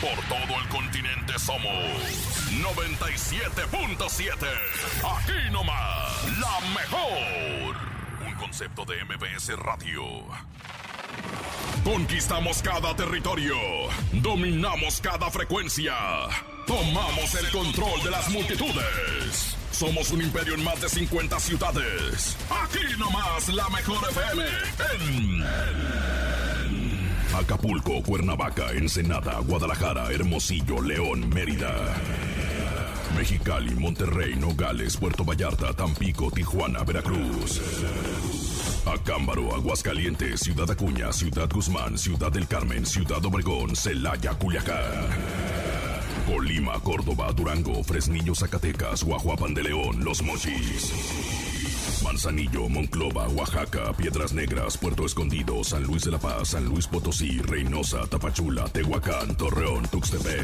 Por todo el continente somos 97.7. Aquí nomás, la mejor. Un concepto de MBS Radio. Conquistamos cada territorio. Dominamos cada frecuencia. Tomamos el control de las multitudes. Somos un imperio en más de 50 ciudades. Aquí nomás la mejor FM. En Acapulco, Cuernavaca, Ensenada, Guadalajara, Hermosillo, León, Mérida. Mexicali, Monterrey, Nogales, Puerto Vallarta, Tampico, Tijuana, Veracruz. Acámbaro, Aguascalientes, Ciudad Acuña, Ciudad Guzmán, Ciudad del Carmen, Ciudad Obregón, Celaya, Culiacán. Colima, Córdoba, Durango, Fresnillo, Zacatecas, Guajuapan de León, Los Mochis. Manzanillo, Monclova, Oaxaca, Piedras Negras, Puerto Escondido, San Luis de la Paz, San Luis Potosí, Reynosa, Tapachula, Tehuacán, Torreón, Tuxtepec.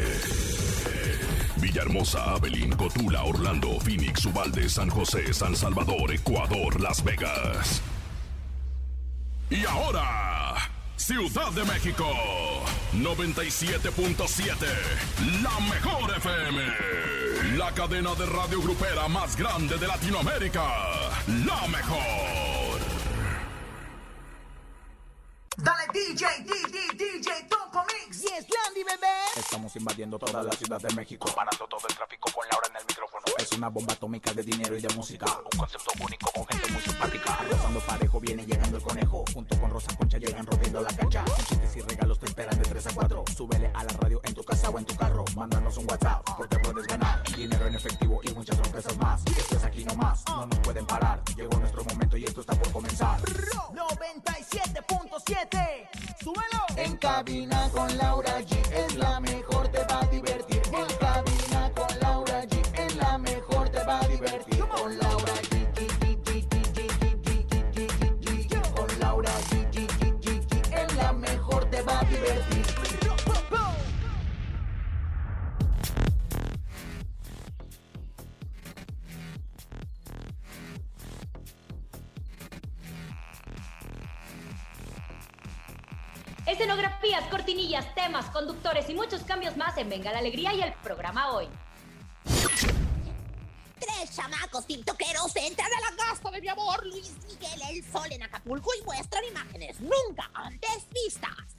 Villahermosa, Abilín, Cotula, Orlando, Phoenix, Ubalde, San José, San Salvador, Ecuador, Las Vegas. Y ahora, Ciudad de México, 97.7, la mejor FM, la cadena de radio grupera más grande de Latinoamérica, la mejor. Dale DJ, DJ, DJ, Topo Mix. Yes, Landy, bebé. Estamos invadiendo toda la ciudad de México, parando todo el tráfico con el micrófono. Es una bomba atómica de dinero y de música, un concepto único con gente muy simpática. Rozando parejo viene llegando el conejo, junto con Rosa Concha llegan rompiendo la cancha. Con chistes y regalos te esperan de 3 a 4. Súbele a la radio en tu casa o en tu carro, mándanos un WhatsApp porque puedes ganar dinero en efectivo y muchas sorpresas más. Esto es aquí nomás, no nos pueden parar. Llegó nuestro momento y esto está por comenzar. 97.7. Súbelo. En cabina con Laura G es la mejor, te va a divertir. Escenografías, cortinillas, temas, conductores y muchos cambios más en Venga la Alegría y el programa hoy. Tres chamacos tiktokeros entran a la casa de mi amor Luis Miguel El Sol en Acapulco y muestran imágenes nunca antes vistas.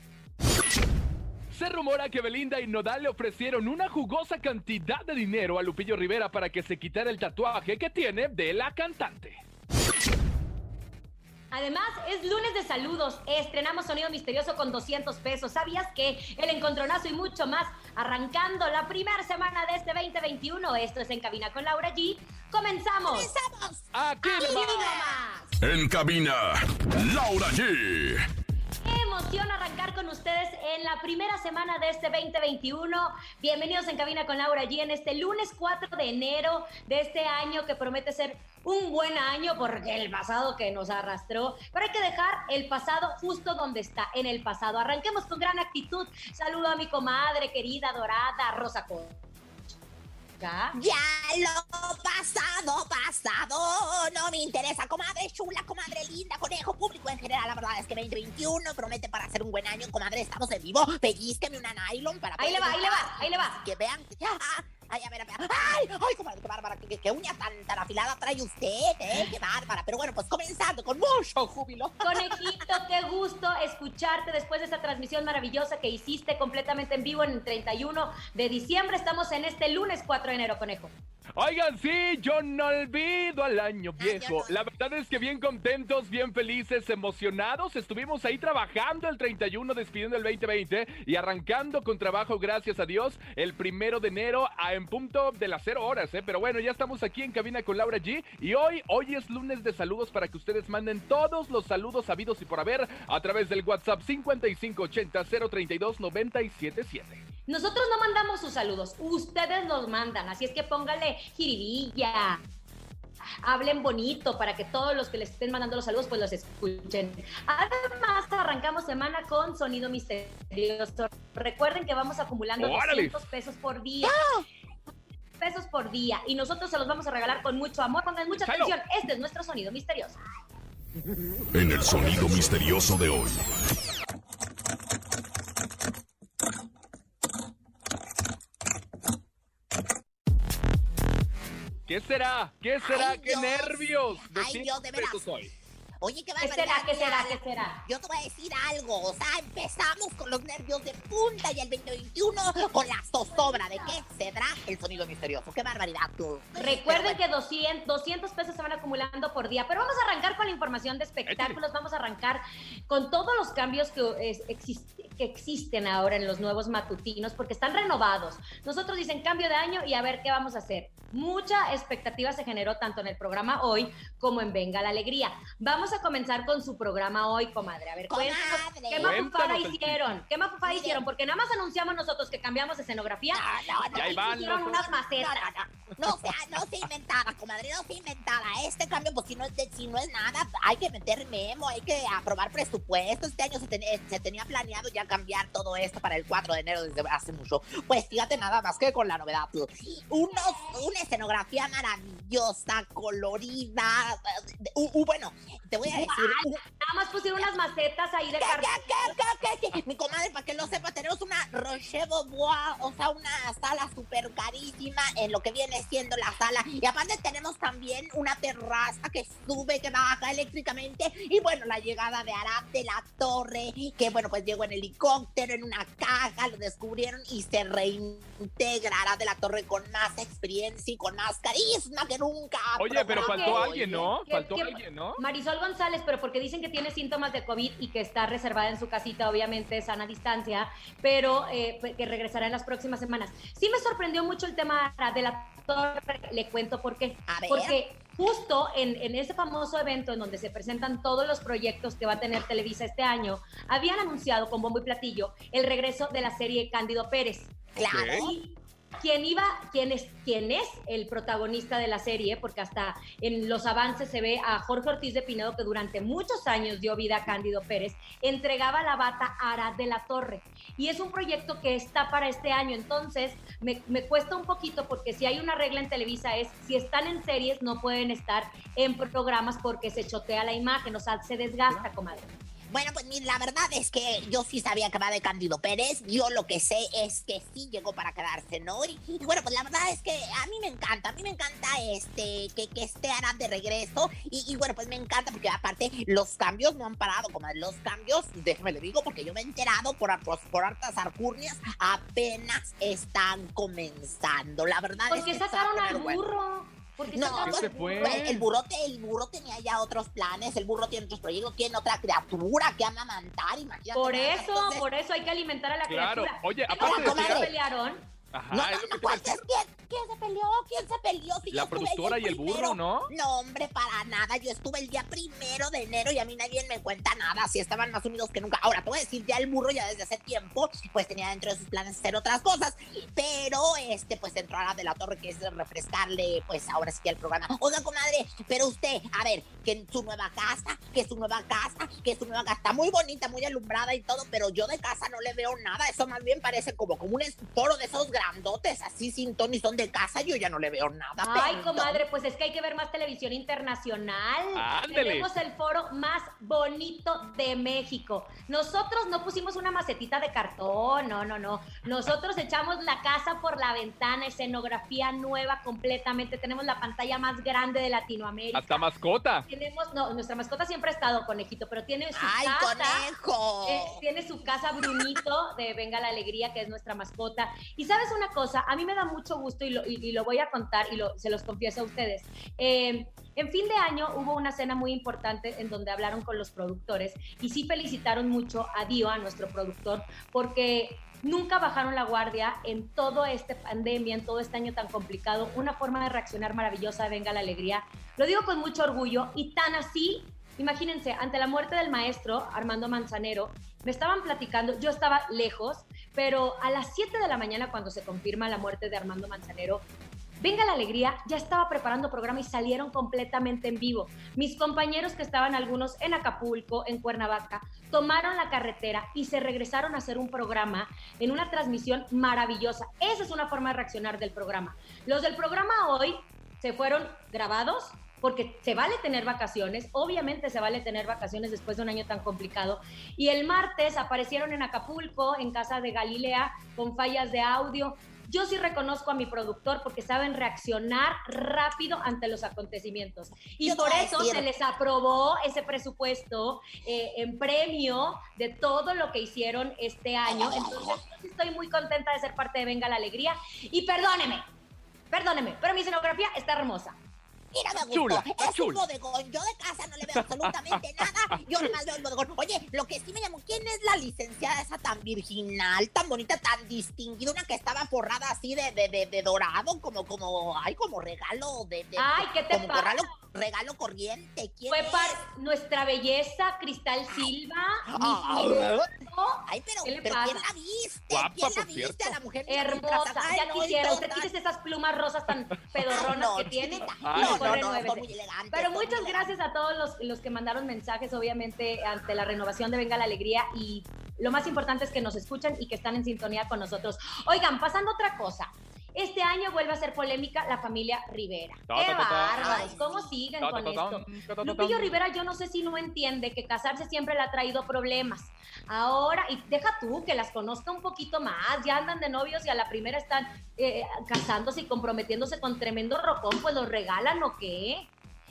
Se rumora que Belinda y Nodal le ofrecieron una jugosa cantidad de dinero a Lupillo Rivera para que se quitara el tatuaje que tiene de la cantante. Además, es lunes de saludos. Estrenamos Sonido Misterioso con 200 pesos. ¿Sabías que el encontronazo y mucho más arrancando la primera semana de este 2021? Esto es En Cabina con Laura G. ¡Comenzamos! ¡Comenzamos! Aquí ¡Aquí nomás. En cabina, Laura G. Arrancar con ustedes en la primera semana de este 2021. Bienvenidos en Cabina con Laura G en este lunes 4 de enero de este año que promete ser un buen año porque el pasado que nos arrastró, pero hay que dejar el pasado justo donde está, en el pasado. Arranquemos con gran actitud. Saludo a mi comadre querida, dorada, Rosa Concha. Ya lo pasado, pasado, no me interesa, comadre chula, comadre linda, conejo público en general, la verdad es que 2021 promete para ser un buen año, comadre, estamos en vivo, pellizqueme una nylon para Ahí le va, ahí le va, ahí le va. Que vean, ah, ay, a ver, a ver, ay, ay, comadre, qué bárbara, qué, uña tan, tan afilada trae usted, eh, qué bárbara, pero bueno, pues comenzando con mucho júbilo. Conejito, qué gusto escucharte después de esa transmisión maravillosa que hiciste completamente en vivo en el 31 de diciembre. Estamos en este lunes 4 de enero, Conejo. Oigan, sí, yo no olvido al año viejo. no. La verdad es que bien contentos, bien felices, emocionados. Estuvimos ahí trabajando el 31, despidiendo el 2020 y arrancando con trabajo, gracias a Dios, el primero de enero a en punto de las 0 horas, ¿eh? Pero bueno, ya estamos aquí en cabina con Laura G. Y hoy, hoy es lunes de saludos para que ustedes manden todos los saludos habidos y por haber a través del WhatsApp 5580 032 977. Nosotros no mandamos sus saludos, ustedes los mandan, así es que póngale jiribilla, hablen bonito para que todos los que les estén mandando los saludos pues los escuchen. Además, arrancamos semana con sonido misterioso. Recuerden que vamos acumulando ¡Órale! 200 pesos por día. pesos por día y nosotros se los vamos a regalar con mucho amor. Pongan mucha atención. Este es nuestro sonido misterioso. En el sonido misterioso de hoy. ¿Qué será? ¿Qué será? Ay, ¡Qué Dios. nervios! Ay, Dios, de veras. hoy. Oye, qué ¿Qué será? ¿Qué será? ¿Qué será? Yo te voy a decir algo, o sea, empezamos con los nervios de punta y el 2021 con la zozobra de qué será el sonido misterioso. Qué barbaridad tú. Recuerden que 200, 200 pesos se van acumulando por día, pero vamos a arrancar con la información de espectáculos, vamos a arrancar con todos los cambios que, es- exist- que existen ahora en los nuevos matutinos, porque están renovados. Nosotros dicen cambio de año y a ver qué vamos a hacer. Mucha expectativa se generó tanto en el programa hoy como en Venga la Alegría. Vamos a comenzar con su programa hoy, comadre. A ver, cuéntanos. ¿qué mafufada hicieron? ¿Qué mafufada Mire. hicieron? Porque nada más anunciamos nosotros que cambiamos de escenografía. No, no, no. Y ahí y van hicieron los unas No, macetas. no, no. No sea, no se inventada, comadre, no se inventada. Este cambio, pues si no es de- si no es nada, hay que meter memo, hay que aprobar presupuesto. Este año se, ten- se tenía planeado ya cambiar todo esto para el 4 de enero desde hace mucho. Pues fíjate nada más que con la novedad. Unos, una escenografía maravillosa, colorida. Uh, uh, bueno, te voy a decir. uh, Nada más pusieron unas macetas ahí de ¿Qué, cartón. qué, qué, qué, qué? Mi comadre, para que lo sepa, tenemos una Roche Beaubois, o sea, una sala súper carísima en lo que viene siendo la sala. Y aparte tenemos también una terraza que sube, que baja eléctricamente. Y bueno, la llegada de Arad de la Torre, que bueno, pues llegó en helicóptero, en una caja, lo descubrieron y se reintegra Arad de la Torre con más experiencia y con más carisma que nunca. Oye, pero faltó alguien, ¿no? ¿qué- Faltó alguien, ¿no? Marisol González, pero porque dicen que tiene síntomas de COVID y que está reservada en su casita, obviamente sana distancia, pero eh, pues, que regresará en las próximas semanas. Sí me sorprendió mucho el tema de la torre, le cuento por qué. A ver. Porque justo en, en ese famoso evento en donde se presentan todos los proyectos que va a tener Televisa este año, habían anunciado con bombo y platillo el regreso de la serie Cándido Pérez. Claro. Y quien iba, quién es, quién es el protagonista de la serie, porque hasta en los avances se ve a Jorge Ortiz de Pinedo, que durante muchos años dio vida a Cándido Pérez, entregaba la bata a Arad de la Torre. Y es un proyecto que está para este año. Entonces, me, me cuesta un poquito, porque si hay una regla en Televisa es, si están en series, no pueden estar en programas porque se chotea la imagen, o sea, se desgasta, comadre. Bueno, pues la verdad es que yo sí sabía que va de Cándido Pérez. Yo lo que sé es que sí llegó para quedarse, ¿no? Y, y bueno, pues la verdad es que a mí me encanta, a mí me encanta este que, que esté Arad de regreso. Y, y bueno, pues me encanta porque aparte los cambios no han parado, como los cambios, déjeme le digo, porque yo me he enterado por, por, por hartas arcurnias, apenas están comenzando. La verdad ¿Por es que a sacaron al burro? ¿Por qué No, se fue? el burro, el burro tenía ya otros planes, el burro tiene otros proyectos, tiene otra criatura que amamantar, imagínate. Por eso, Entonces, por eso hay que alimentar a la Claro. criatura. Oye, ¿Qué aparte ¿Se pelearon? Ajá, No, es no, lo que no, te. ¿Quién, quién se peleó? ¿Quién se peleó? Si La productora y el burro. ¿no? No, hombre, para nada. Yo estuve el día primero de enero y a mí nadie me cuenta nada. Si estaban más unidos que nunca. Ahora, te voy a decir, ya el burro ya desde hace tiempo, pues tenía dentro de sus planes hacer otras cosas. Pero, este, pues entró a la de la torre, que es refrescarle, pues ahora sí que el programa. Oiga, comadre, pero usted, a ver, que en su nueva casa, que su nueva casa, que su nueva casa está muy bonita, muy alumbrada y todo, pero yo de casa no le veo nada. Eso más bien parece como, como un foro de esos grandotes, así sin ton y son de casa. Yo ya no le veo nada. Ay, perdón. comadre, pues es que hay que ver más televisión internacional. Ándele. Tenemos el foro más bonito de México. Nosotros no pusimos una macetita de cartón, no, no, no. Nosotros echamos la casa por la ventana, escenografía nueva completamente. Tenemos la pantalla más grande de Latinoamérica. Hasta mascota. Tenemos, no, nuestra mascota siempre ha estado conejito, pero tiene su ¡Ay, casa. conejo! Eh, tiene su casa Brunito de Venga la Alegría, que es nuestra mascota. Y sabes una cosa, a mí me da mucho gusto y lo, y- lo voy a contar y se los confieso a ustedes. Eh, en fin de año hubo una cena muy importante en donde hablaron con los productores y sí felicitaron mucho a Dio, a nuestro productor, porque nunca bajaron la guardia en todo este pandemia, en todo este año tan complicado. Una forma de reaccionar maravillosa, Venga la Alegría. Lo digo con mucho orgullo y tan así Imagínense, ante la muerte del maestro Armando Manzanero, me estaban platicando, yo estaba lejos, pero a las 7 de la mañana cuando se confirma la muerte de Armando Manzanero, Venga la Alegría ya estaba preparando programa y salieron completamente en vivo. Mis compañeros que estaban algunos en Acapulco, en Cuernavaca, tomaron la carretera y se regresaron a hacer un programa en una transmisión maravillosa. Esa es una forma de reaccionar del programa. Los del programa hoy se fueron grabados porque se vale tener vacaciones, obviamente se vale tener vacaciones después de un año tan complicado. Y el martes aparecieron en Acapulco, en casa de Galilea, con fallas de audio. Yo sí reconozco a mi productor porque saben reaccionar rápido ante los acontecimientos. Y Yo por eso decir- se les aprobó ese presupuesto eh, en premio de todo lo que hicieron este año. Entonces, estoy muy contenta de ser parte de Venga la Alegría. Y perdóneme, perdóneme, pero mi escenografía está hermosa. Mira, me gustó. Chula, es un chula. bodegón. Yo de casa no le veo absolutamente nada. Yo nomás veo el bodegón. Oye, lo que sí me llamó, ¿quién es la licenciada esa tan virginal, tan bonita, tan distinguida? Una que estaba forrada así de, de, de, de dorado, como, como, ay, como regalo de, de- Ay, ¿qué te como pasa? regalo, regalo corriente. ¿Quién Fue es? para nuestra belleza, Cristal Silva. Ah, mi hijo, Ay, pero, ¿Qué le pero? ¿quién la viste? Guapa, ¿Quién la viste cierto. a la mujer? hermosa. Ay, Ya no, quisiera, usted total. quítese esas plumas rosas tan pedorronas No, que tiene. Ay, no, no, no, muy elegantes. Pero muchas muy gracias a todos los, los que mandaron mensajes, obviamente, ante la renovación de Venga la Alegría. Y lo más importante es que nos escuchan y que están en sintonía con nosotros. Oigan, pasando a otra cosa. Este año vuelve a ser polémica la familia Rivera. ¡Qué bárbaros! ¿Cómo siguen con esto? Lupillo. Rivera, yo no sé si no entiende que casarse siempre le ha traído problemas. Ahora, y deja tú que las conozca un poquito más, ya andan de novios y a la primera están eh, casándose y comprometiéndose con tremendo rocón, pues los regalan o qué.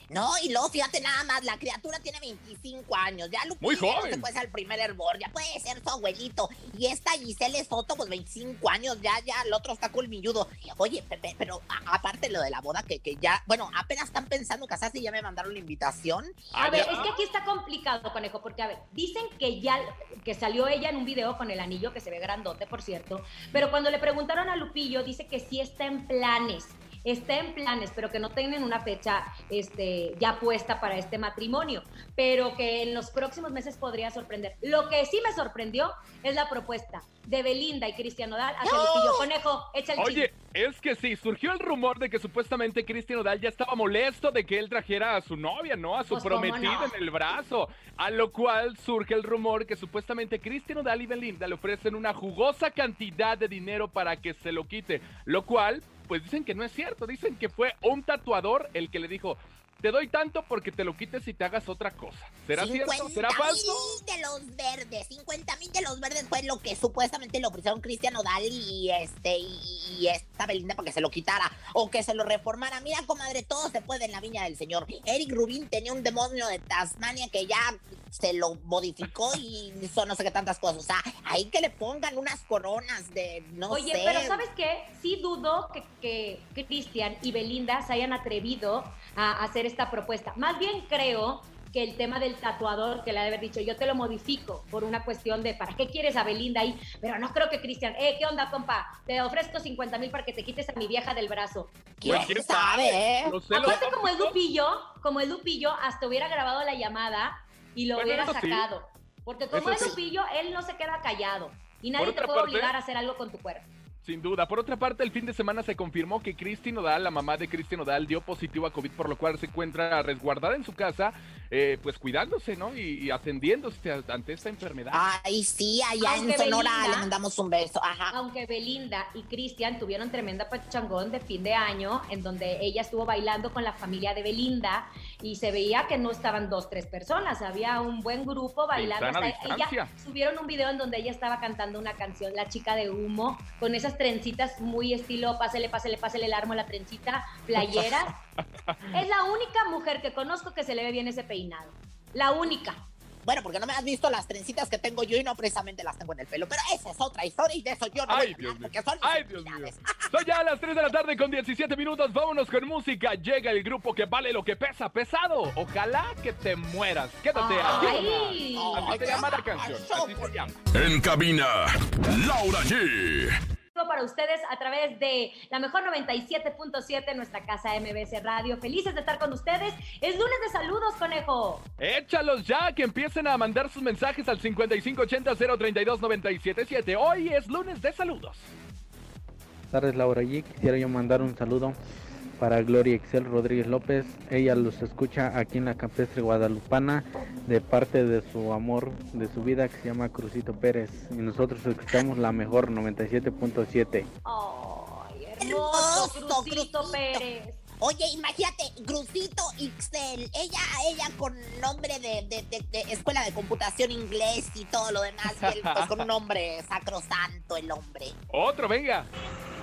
No, y luego fíjate nada más, la criatura tiene 25 años, ya Lupillo Muy ya no joven. se puede ser el primer hervor, ya puede ser su abuelito. Y esta Giselle Soto, pues 25 años, ya, ya, el otro está colmilludo. Oye, Pepe, pero a- aparte lo de la boda, que, que ya, bueno, apenas están pensando casarse y ya me mandaron la invitación. A Ah, ver, ya. es que aquí está complicado, conejo, porque a ver, dicen que ya, que salió ella en un video con el anillo, que se ve grandote, por cierto, pero cuando le preguntaron a Lupillo, dice que sí está en planes, está en planes, pero que no tienen una fecha este, ya puesta para este matrimonio, pero que en los próximos meses podría sorprender. Lo que sí me sorprendió es la propuesta de Belinda y Cristian Nodal hacia Lupillo. Conejo, echa el Oye, es que sí, surgió el rumor de que supuestamente Cristian Odal ya estaba molesto de que él trajera a su novia, ¿no? A su Pues, ¿cómo prometida no? en el brazo. A lo cual surge el rumor que supuestamente Cristian Odal y Belinda le ofrecen una jugosa cantidad de dinero para que se lo quite. Lo cual, pues dicen que no es cierto. Dicen que fue un tatuador el que le dijo. Te doy tanto porque te lo quites y te hagas otra cosa. ¿Será cierto? 50 ¿Será falso? mil de los verdes, 50 mil de los verdes fue lo que supuestamente le ofrecieron Cristian Odal y este y, y esta Belinda para que se lo quitara o que se lo reformara. Mira, comadre, todo se puede en la viña del señor. Eric Rubin tenía un demonio de Tasmania que ya se lo modificó y hizo no sé qué tantas cosas. O sea, ahí que le pongan unas coronas de no Oye, sé. pero ¿sabes qué? Sí dudo que, que Cristian y Belinda se hayan atrevido a hacer esta propuesta. Más bien creo que el tema del tatuador, que le ha de haber dicho, yo te lo modifico por una cuestión de, ¿para qué quieres a Belinda ahí? Pero no creo que Cristian, eh, ¿qué onda, compa? Te ofrezco 50 mil para que te quites a mi vieja del brazo. ¿Quién, ¿quién sabe, eh? Aparte, como es tóxicos. Lupillo, como es Lupillo, hasta hubiera grabado la llamada y lo Bueno, hubiera sí. sacado. Porque como Eso es sí. Lupillo, él no se queda callado. Y nadie te puede parte- obligar a hacer algo con tu cuerpo. Sin duda. Por otra parte, el fin de semana se confirmó que Cristi Nodal, la mamá de Cristi Nodal, dio positivo a COVID, por lo cual se encuentra resguardada en su casa, eh, pues cuidándose, ¿no? Y, y atendiéndose ante esta enfermedad. Ay, sí, allá Aunque en Sonora Belinda- le mandamos un beso. Ajá. Aunque Belinda y Cristian tuvieron tremenda pachangón de fin de año, en donde ella estuvo bailando con la familia de Belinda y se veía que no estaban dos, tres personas, había un buen grupo bailando. Hasta ella subieron un video en donde ella estaba cantando una canción, La chica de humo, con esas trencitas muy estilo, pásele, pásele, pásele el armo a la trencita, playeras. es la única mujer que conozco que se le ve bien ese peinado. La única. Bueno, porque no me has visto las trencitas que tengo yo y no precisamente las tengo en el pelo. Pero esa es otra historia y de eso yo no Ay, voy a Dios hablar mío. porque son Ay, Dios mío. Son ya las 3 de la tarde con 17 minutos. Vámonos con música. Llega el grupo que vale lo que pesa pesado. Ojalá que te mueras. Quédate aquí. Así se llama la canción. Así se llama. En cabina, Laura G. para para ustedes a través de la mejor 97.7, nuestra casa MBS Radio. Felices de estar con ustedes. Es lunes de saludos, conejo. Échalos ya, que empiecen a mandar sus mensajes al 5580-032-977. Hoy es lunes de saludos. Buenas tardes, Laura G. Quisiera yo mandar un saludo para Gloria Excel Rodríguez López. Ella los escucha aquí en la campestre guadalupana de parte de su amor de su vida que se llama Crucito Pérez. Y nosotros escuchamos la mejor 97.7. Ay, hermoso, Hermoso, Crucito Crucito. Pérez. Oye, imagínate, Crucito Ixel, ella, ella con nombre de, de- de- de escuela de computación inglés y todo lo demás, y él pues con un nombre sacrosanto el hombre. Otro, venga.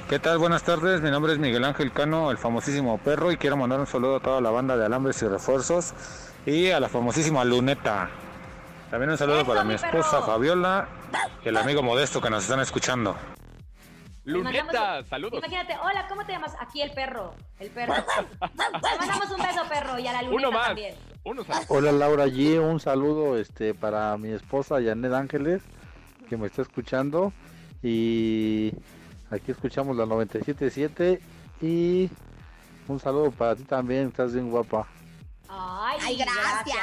¿Qué tal? Buenas tardes, mi nombre es Miguel Ángel Cano, el famosísimo perro, y quiero mandar un saludo a toda la banda de Alambres y Refuerzos y a la famosísima Luneta. También un saludo Eso, para mi esposa perro. Fabiola y el amigo Modesto que nos están escuchando. Luneta, un- saludos. Imagínate, hola, ¿cómo te llamas? Aquí el perro. El perro. Le mandamos un beso, perro, y a la luneta Uno más. también. Uno más. Hola Laura G, un saludo este para mi esposa Janet Ángeles que me está escuchando y aquí escuchamos la 97.7 y un saludo para ti también, estás bien guapa. Ay, Ay, gracias.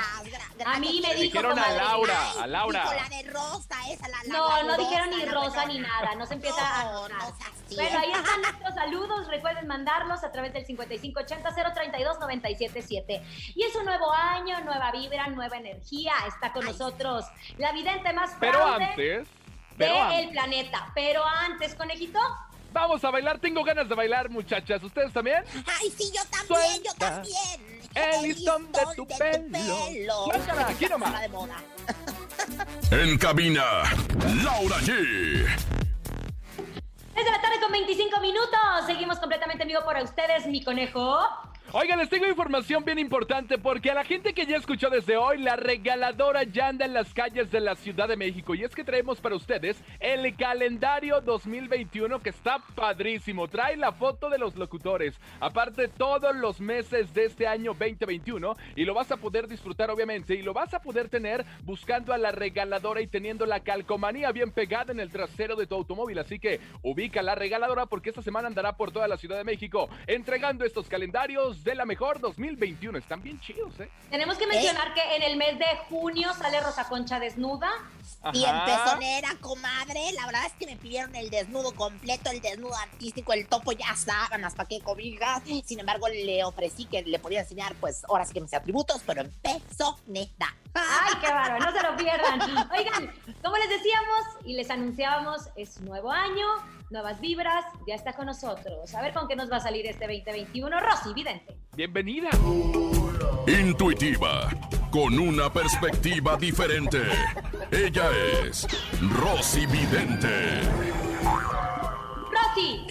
gra- A mí me dijo Dijeron a. Laura, Ay, a Laura. dijo la de rosa, esa, la, la No, no dijeron ni rosa ni nada, no se empieza a No, notar. no. Bueno, ahí están nuestros saludos. Recuerden mandarlos a través del 5580-032-977. Y es un nuevo año, nueva vibra, nueva energía. Está con Ay. nosotros la vidente más Pero fraude antes, pero del antes, planeta. Pero antes, conejito, vamos a bailar. Tengo ganas de bailar, muchachas. ¿Ustedes también? Ay, sí, yo también, yo también. el listón de tu pelo. Suéltala, aquí nomás. Está de moda. En cabina, Laura G. es de la tarde con 25 minutos. Seguimos completamente en vivo para ustedes, mi conejo. Oigan, les tengo información bien importante porque a la gente que ya escuchó desde hoy, la regaladora ya anda en las calles de la Ciudad de México. Y es que traemos para ustedes el calendario 2021 que está padrísimo. Trae la foto de los locutores. Aparte, todos los meses de este año 2021. Y lo vas a poder disfrutar, obviamente. Y lo vas a poder tener buscando a la regaladora y teniendo la calcomanía bien pegada en el trasero de tu automóvil. Así que ubica la regaladora porque esta semana andará por toda la Ciudad de México entregando estos calendarios de la mejor 2021. Están bien chidos, ¿eh? Tenemos que mencionar que en el mes de junio sale Rosa Concha desnuda. Bien Ajá. pezonera, comadre. La verdad es que me pidieron el desnudo completo, el desnudo artístico, el topo ya sábanas, pa' qué cobijas. Sin embargo, le ofrecí que le podía enseñar, pues, ahora sí que mis atributos, pero en pezonera. ¡Ay, qué bárbaro! No se lo pierdan. Oigan, como les decíamos y les anunciábamos, es nuevo año, nuevas vibras, ya está con nosotros. A ver con qué nos va a salir este 2021. Rosy, vidente. Bienvenida. Intuitiva, con una perspectiva diferente. Ella es Rosy Vidente.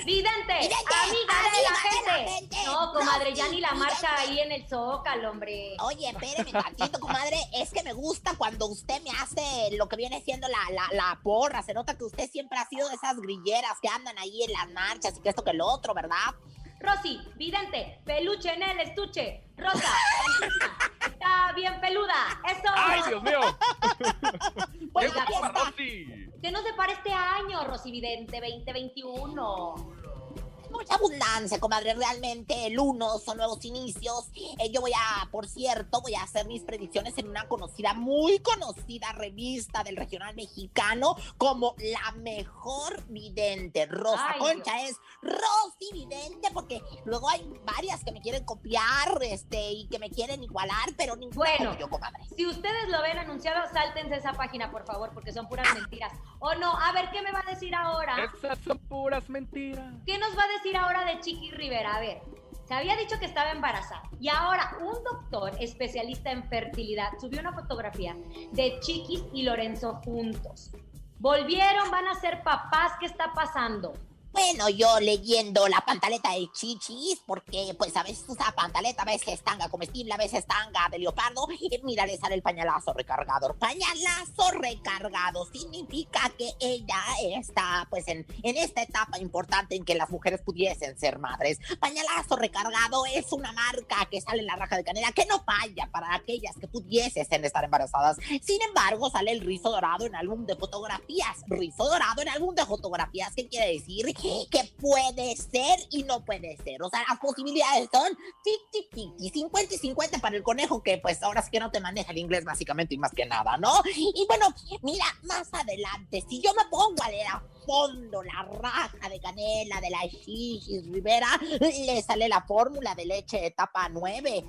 Vidente, Vidente, amiga de la amiga de la gente. gente. No, comadre, ya Rosy, ni la marcha vidente. ahí en el zócalo, hombre. Oye, espéreme tantito, comadre. Es que me gusta cuando usted me hace lo que viene siendo la, la, la porra. Se nota que usted siempre ha sido de esas grilleras que andan ahí en las marchas y que esto que lo otro, ¿verdad? Rosy, vidente, peluche en el estuche. Rosa, está bien peluda. Eso. ¡Ay, Dios mío! Pues ¡Qué guapa. Rosy! ¿Qué nos depara este año, Rosy Vidente 2021? Mucha abundancia, comadre. Realmente el uno son nuevos inicios. Eh, yo voy a, por cierto, voy a hacer mis predicciones en una conocida, muy conocida revista del regional mexicano como la mejor vidente. Rosa Ay, Concha es Rosy Vidente, porque luego hay varias que me quieren copiar este, y que me quieren igualar, pero ninguna Bueno. como yo, comadre. Si ustedes lo ven anunciado, sáltense esa página, por favor, porque son puras mentiras. O no, a ver, ¿qué me va a decir ahora? Esas son puras mentiras. ¿Qué nos va a decir ahora de Chiqui Rivera? A ver, se había dicho que estaba embarazada y ahora un doctor especialista en fertilidad subió una fotografía de Chiquis y Lorenzo juntos. Volvieron, van a ser papás, ¿qué está pasando? Bueno, yo leyendo la pantaleta de chichis, porque pues a veces usa pantaleta, a veces tanga comestible, a veces tanga de leopardo, y mira, le sale el pañalazo recargador. Pañalazo recargado significa que ella está pues en, en esta etapa importante en que las mujeres pudiesen ser madres. Pañalazo recargado es una marca que sale en la raja de canela que no falla para aquellas que pudiesen estar embarazadas. Sin embargo, sale el rizo dorado en álbum de fotografías. Rizo dorado en álbum de fotografías, ¿qué quiere decir? Que puede ser y no puede ser. O sea, las posibilidades son tic, tic, tic, y 50 y 50 para el conejo, que pues ahora sí que no te maneja el inglés básicamente y más que nada, ¿no? Y bueno, mira, más adelante, si yo me pongo a leer fondo la raja de canela de la Chichis Rivera, le sale la fórmula de leche etapa 9.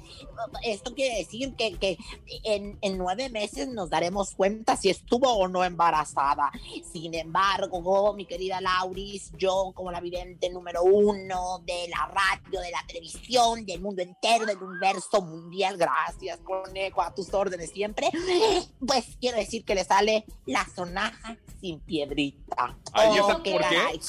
Esto quiere decir que, que en, en nueve meses nos daremos cuenta si estuvo o no embarazada. Sin embargo, mi querida Lauris, yo como la vidente número uno de la radio, de la televisión, del mundo entero, del universo mundial, gracias, conejo, a tus órdenes siempre, pues quiero decir que le sale la sonaja sin piedrita. ¿Y esa por qué?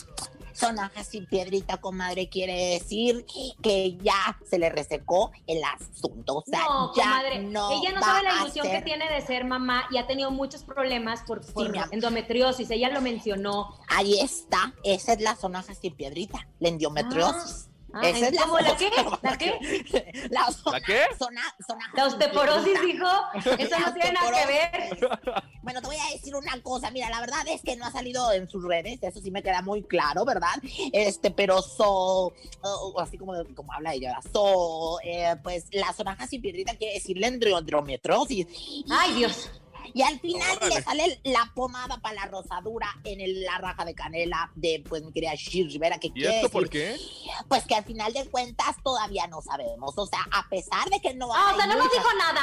Sonaja sin piedrita, comadre, quiere decir que ya se le resecó el asunto. O sea, No, ya comadre. no ella no va sabe la ilusión que tiene de ser mamá y ha tenido muchos problemas por, por endometriosis. Ella lo mencionó. Ahí está, esa es la sonaja sin piedrita, la. Ah, esa es la ¿cómo, la qué? ¿La qué? La, ¿La qué? La osteoporosis dijo. Eso no tiene nada que ver. Bueno, te voy a decir una cosa. Mira, la verdad es que no ha salido en sus redes. Eso sí me queda muy claro, ¿verdad? Este, pero so, oh, así como, como habla ella, so, eh, pues la sonaja sin piedrita quiere decir la endometriosis. Ay, Dios. Y al final Órale. le sale la pomada para la rosadura en el- la raja de canela de, pues, mi querida Shir Rivera, que ¿Y quiere esto por qué? pues que al final de cuentas todavía no sabemos. O sea, a pesar de que no Ah, hay o sea, no nos dijo nada.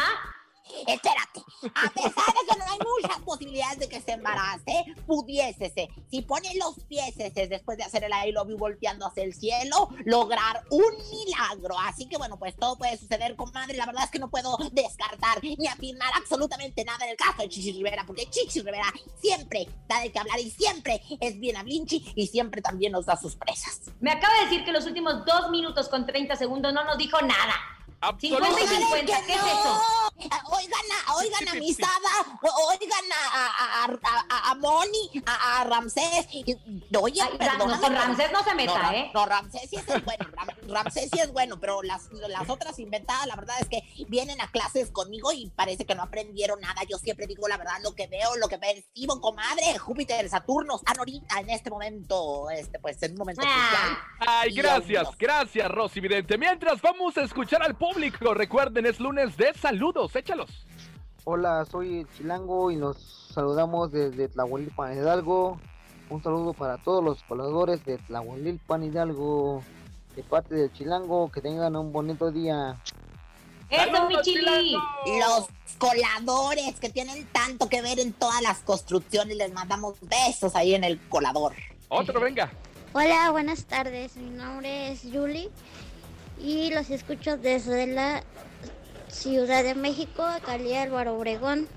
Espérate, a pesar de que no hay muchas posibilidades de que se embarace, pudiésese, si pone los pies después de hacer el I love you volteando hacia el cielo, lograr un milagro. Así que bueno, pues todo puede suceder, comadre. La verdad es que no puedo descartar ni afirmar absolutamente nada en el caso de Chichi Rivera, porque Chichi Rivera siempre da de qué hablar y siempre es bien hablinchi y siempre también nos da sus presas. Me acaba de decir que los últimos dos minutos con 30 segundos no nos dijo nada. 50 y Absolutamente. 50, ¿qué es eso? Oigan, a, oigan a Misada, oigan a, a, a, a, a Moni, a, a Ramsés. Oye, Ay, perdóname, no, con Ramsés no se meta, no, ¿eh? No, Ramsés sí es bueno, Ram- Ramsés sí es bueno, pero las, las otras inventadas, la verdad es que vienen a clases conmigo y parece que no aprendieron nada. Yo siempre digo la verdad, lo que veo, lo que percibo, comadre. Júpiter, Saturno están ahorita en este momento, este, pues en un momento Ah. crucial. Ay, gracias, gracias, Rosy Vidente. Mientras vamos a escuchar al público, recuerden, es lunes de saludos, échalos. Hola, soy el Chilango y nos saludamos desde Tlahuelilpan Hidalgo. Un saludo para todos los pobladores de Tlahuelilpan Hidalgo. De parte del Chilango, que tengan un bonito día. Eso, mi ¡Saludos, chili. Los coladores que tienen tanto que ver en todas las construcciones, les mandamos besos ahí en el colador. Otro, venga. Hola, buenas tardes. Mi nombre es Yuli y los escucho desde la Ciudad de México, Cali Álvaro Obregón.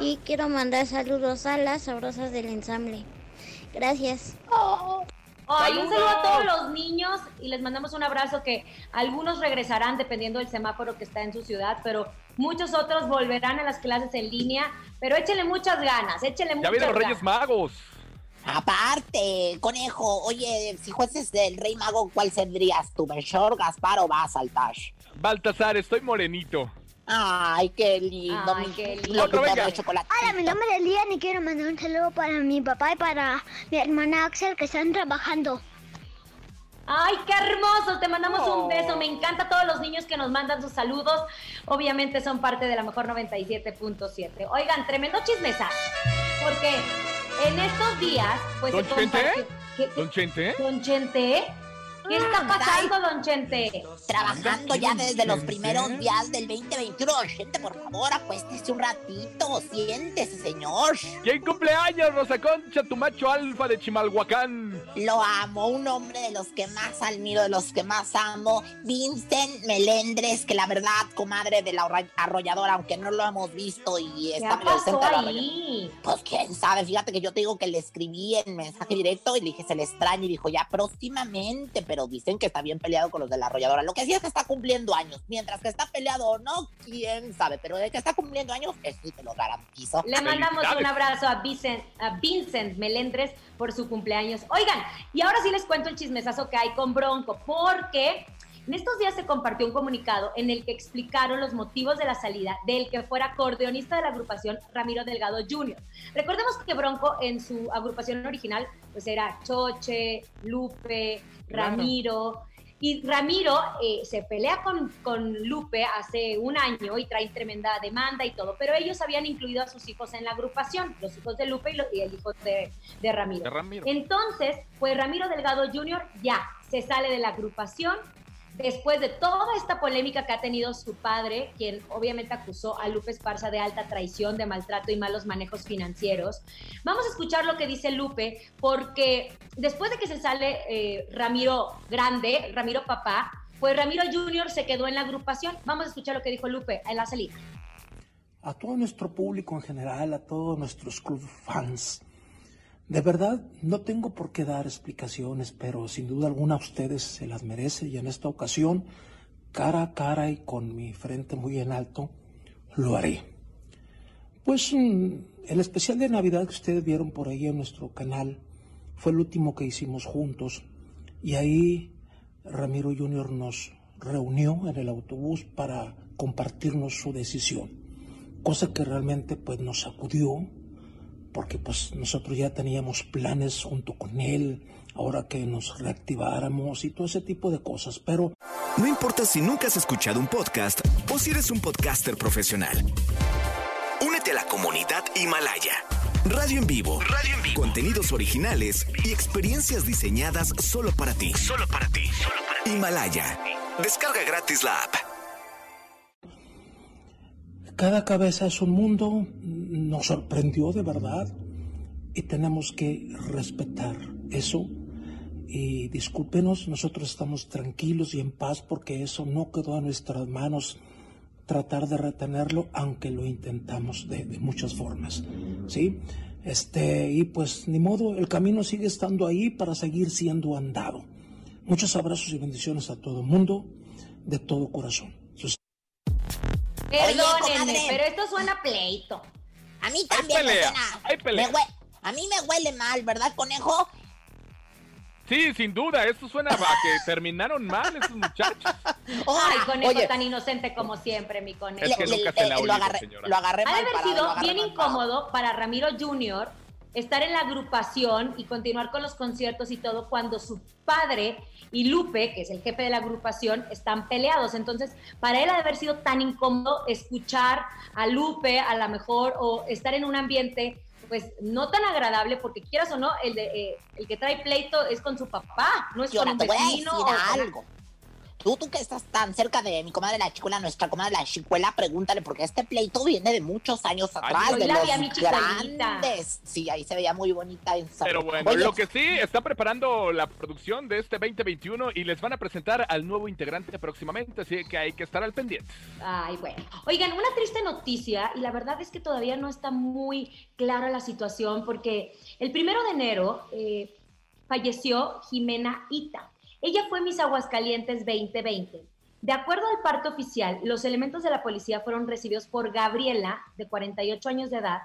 Y quiero mandar saludos a las sabrosas del ensamble. Gracias. Ay, un saludo a todos los niños y les mandamos un abrazo que algunos regresarán dependiendo del semáforo que está en su ciudad, pero muchos otros volverán a las clases en línea. Pero échenle muchas ganas, échenle Ya muchas vienen los ganas. Reyes Magos. Aparte, conejo, oye, si fueses del Rey Mago, ¿cuál serías tú? ¿Melchor, Gaspar o vas al Tash? Baltasar, estoy morenito. Ay, qué lindo. Ay, mi- qué lindo. Otro, venga. de chocolate. Hola, mi nombre es Lian y quiero mandar un saludo para mi papá y para mi hermana Axel que están trabajando. Ay, qué hermosos, te mandamos Oh. un beso. Me encanta todos los niños que nos mandan sus saludos. Obviamente son parte de la mejor 97.7. Oigan, tremendo chismesas. Porque en estos días, pues ¿Don Chente? compartió- ¿Qué- Don Chente. Don Chente, ¿qué está Mm, pasando, Don Chente? Trabajando ya desde los primeros días del 2021. Gente, por favor, acuéstese un ratito. Siéntese, señor. ¿Quién cumpleaños, Rosa Concha, tu macho alfa de Chimalhuacán? Lo amo, un hombre de los que más admiro, de los que más amo, Vincent Melendres, que la verdad, comadre de la arrolladora, aunque no lo hemos visto y ¿Qué está arrolladora. ahí? Pues quién sabe, fíjate que yo te digo que le escribí en mensaje directo y le dije se le extraña y dijo ya próximamente, pero dicen que está bien peleado con los de la arrolladora. Lo que sí es que está cumpliendo años, mientras que está peleado o no, quién sabe, pero de que está cumpliendo años, eso sí te lo garantizo. Le mandamos un abrazo a Vincent, a Vincent Melendres por su cumpleaños. Oigan, y ahora sí les cuento el chismesazo que hay con Bronco, porque En estos días se compartió un comunicado en el que explicaron los motivos de la salida del que fuera acordeonista de la agrupación Ramiro Delgado Jr. Recordemos que Bronco en su agrupación original pues era Choche, Lupe, Claro. Ramiro. Y Ramiro eh, se pelea con, con Lupe hace un año y trae tremenda demanda y todo, pero ellos habían incluido a sus hijos en la agrupación, los hijos de Lupe y, lo- y el hijo de, de Ramiro. De Ramiro. Entonces, pues Ramiro Delgado Jr. ya se sale de la agrupación después de toda esta polémica que ha tenido su padre, quien obviamente acusó a Lupe Esparza de alta traición, de maltrato y malos manejos financieros. Vamos a escuchar lo que dice Lupe, porque después de que se sale eh, Ramiro Grande, Ramiro Papá, pues Ramiro Jr. se quedó en la agrupación. Vamos a escuchar lo que dijo Lupe en la salida. a todo nuestro público en general, a todos nuestros club fans. De verdad, no tengo por qué dar explicaciones, pero sin duda alguna a ustedes se las merece y en esta ocasión, cara a cara y con mi frente muy en alto, lo haré. Pues mm, el especial de Navidad que ustedes vieron por ahí en nuestro canal fue el último que hicimos juntos y ahí Ramiro Jr. nos reunió en el autobús para compartirnos su decisión, cosa que realmente pues nos sacudió porque pues nosotros ya teníamos planes junto con él, ahora que nos reactiváramos y todo ese tipo de cosas, pero No importa si nunca has escuchado un podcast o si eres un podcaster profesional. Únete a la comunidad Himalaya. Radio en vivo. Radio en vivo. Contenidos originales y experiencias diseñadas solo para ti. Solo para ti. Himalaya. Descarga gratis la app. Cada cabeza es un mundo, nos sorprendió de verdad y tenemos que respetar eso. Y discúlpenos, nosotros estamos tranquilos y en paz porque eso no quedó en nuestras manos tratar de retenerlo, aunque lo intentamos de, de muchas formas. ¿Sí? Este, y pues ni modo, el camino sigue estando ahí para seguir siendo andado. Muchos abrazos y bendiciones a todo el mundo, de todo corazón. Perdónenme, comadre. pero esto suena a pleito. A mí también me pelea, suena. hay pelea. me a mí me huele mal, ¿verdad, conejo? Sí, sin duda, esto suena a que terminaron mal esos muchachos. Ay, conejo Oye. tan inocente como siempre, mi conejo. Es que Le- nunca le- se la ha lo olido, agarré, señora. lo agarré Ha de mal haber parado, lo sido bien mal incómodo para Ramiro Jr. estar en la agrupación y continuar con los conciertos y todo cuando su padre y Lupe, que es el jefe de la agrupación, están peleados. Entonces, para él ha de haber sido tan incómodo escuchar a Lupe a lo mejor o estar en un ambiente pues no tan agradable porque quieras o no, el, de, eh, el que trae pleito es con su papá, no es con un te voy a decir vecino. o con- algo. Tú, tú que estás tan cerca de mi comadre la chicuela, nuestra comadre la chicuela, pregúntale, porque este pleito viene de muchos años atrás, yo de la los grandes. Sí, ahí se veía muy bonita en Pero bueno, Oye, lo que sí, está preparando la producción de este 2021 y les van a presentar al nuevo integrante próximamente, así que hay que estar al pendiente. Ay, bueno. Oigan, una triste noticia, y la verdad es que todavía no está muy clara la situación, porque el primero de enero eh, falleció Jimena Ita. Ella fue Miss Aguascalientes 2020. De acuerdo al parte oficial, los elementos de la policía fueron recibidos por Gabriela, de 48 años de edad.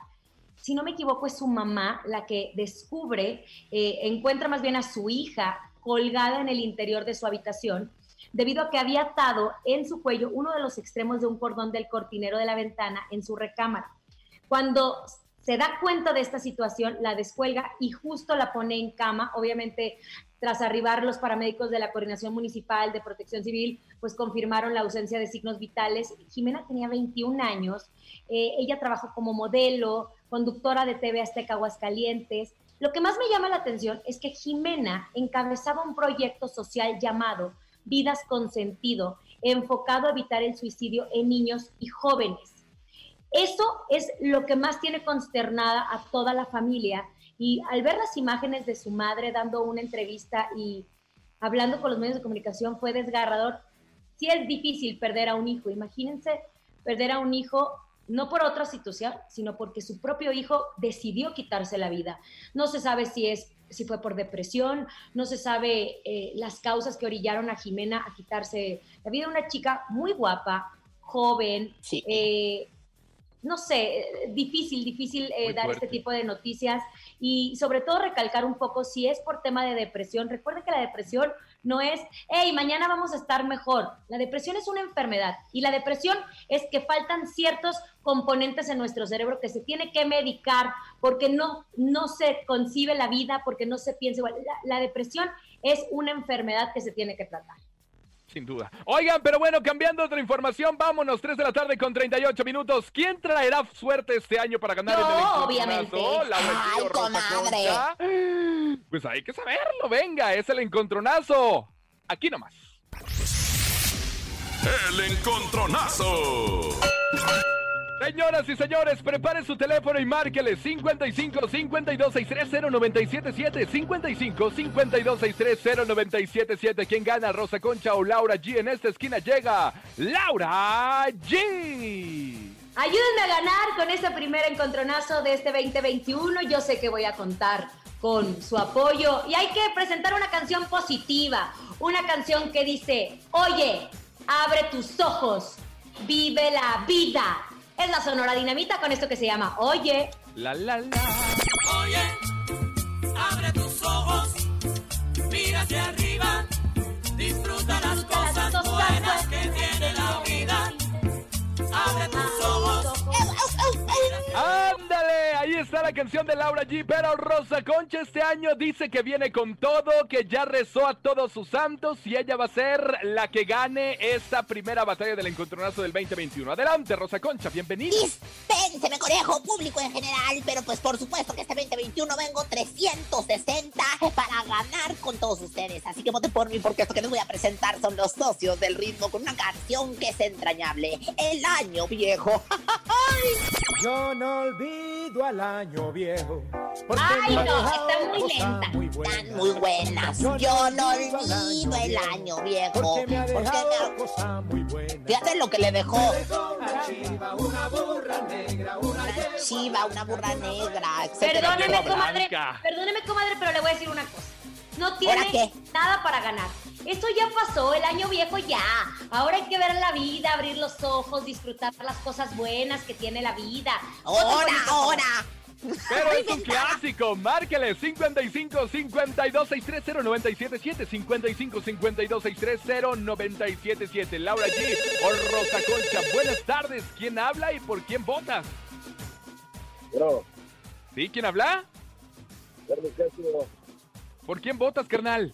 Si no me equivoco, es su mamá la que descubre, eh, encuentra más bien a su hija colgada en el interior de su habitación debido a que había atado en su cuello uno de los extremos de un cordón del cortinero de la ventana en su recámara. Cuando se da cuenta de esta situación, la descuelga y justo la pone en cama. Obviamente, tras arribar los paramédicos de la Coordinación Municipal de Protección Civil, pues confirmaron la ausencia de signos vitales. Jimena tenía 21 años, eh, ella trabajó como modelo, conductora de TV Azteca Aguascalientes. Lo que más me llama la atención es que Jimena encabezaba un proyecto social llamado Vidas con Sentido, enfocado a evitar el suicidio en niños y jóvenes. Eso es lo que más tiene consternada a toda la familia. Y al ver las imágenes de su madre dando una entrevista y hablando con los medios de comunicación fue desgarrador. Sí es difícil perder a un hijo. Imagínense perder a un hijo no por otra situación, sino porque su propio hijo decidió quitarse la vida. No se sabe si es si fue por depresión, no se sabe eh, las causas que orillaron a Jimena a quitarse la vida. Una chica muy guapa, joven, eh, no sé, eh, difícil, difícil eh, dar fuerte. este tipo de noticias y sobre todo recalcar un poco si es por tema de depresión. Recuerden que la depresión no es, hey, mañana vamos a estar mejor. La depresión es una enfermedad y la depresión es que faltan ciertos componentes en nuestro cerebro que se tiene que medicar porque no, no se concibe la vida, porque no se piensa igual. La, la depresión es una enfermedad que se tiene que tratar. Sin duda. Oigan, pero bueno, cambiando otra información, vámonos, 3 de la tarde con 38 minutos. ¿Quién traerá suerte este año para ganar Yo, el obviamente. Laura Ay, comadre. Pues hay que saberlo, venga, es el encontronazo. Aquí nomás. El encontronazo. Señoras y señores, prepare su teléfono y márquele 55 52 630 977 55 52 630 977 ¿Quién gana, Rosa Concha o Laura G? En esta esquina llega Laura G. Ayúdenme a ganar con este primer encontronazo de este 2021. Yo sé que voy a contar con su apoyo y hay que presentar una canción positiva, una canción que dice, oye, abre tus ojos, vive la vida. Es la Sonora Dinamita con esto que se llama Oye. La la la. Oye, abre tus ojos, mira hacia arriba, disfruta las cosas buenas que tiene la vida. Abre tus ojos. Ándale, ahí está la canción de Laura G. Pero Rosa Concha este año dice que viene con todo, que ya rezó a todos sus santos y ella va a ser la que gane esta primera batalla del encontronazo del 2021. Adelante, Rosa Concha, bienvenida. Dispénseme, conejo, público en general, pero pues por supuesto que este 2021 vengo 360 para ganar con todos ustedes. Así que voten por mí porque esto que les voy a presentar son los socios del ritmo con una canción que es entrañable. El año viejo. Yo no olvido al año viejo. Ay, no, están muy lentas. muy Están muy buenas. Yo no olvido el año viejo. Porque me ha dejado cosas muy buenas. Fíjate lo que le dejó. Una chiva, una burra negra, una Una chiva, una burra negra. Perdóneme, comadre. Perdóneme, comadre, pero le voy a decir una cosa. No tiene nada para ganar. Esto ya pasó, el año viejo ya. Ahora hay que ver la vida, abrir los ojos, disfrutar las cosas buenas que tiene la vida. Ahora, ahora. Pero es un clásico, márquele 55 52 630 977 55 52 630 977 Laura G. o Rosa Concha. Buenas tardes, ¿quién habla y por quién votas? Bro, ¿Sí? ¿Quién habla? Carlos Castro, ¿Por quién votas, carnal?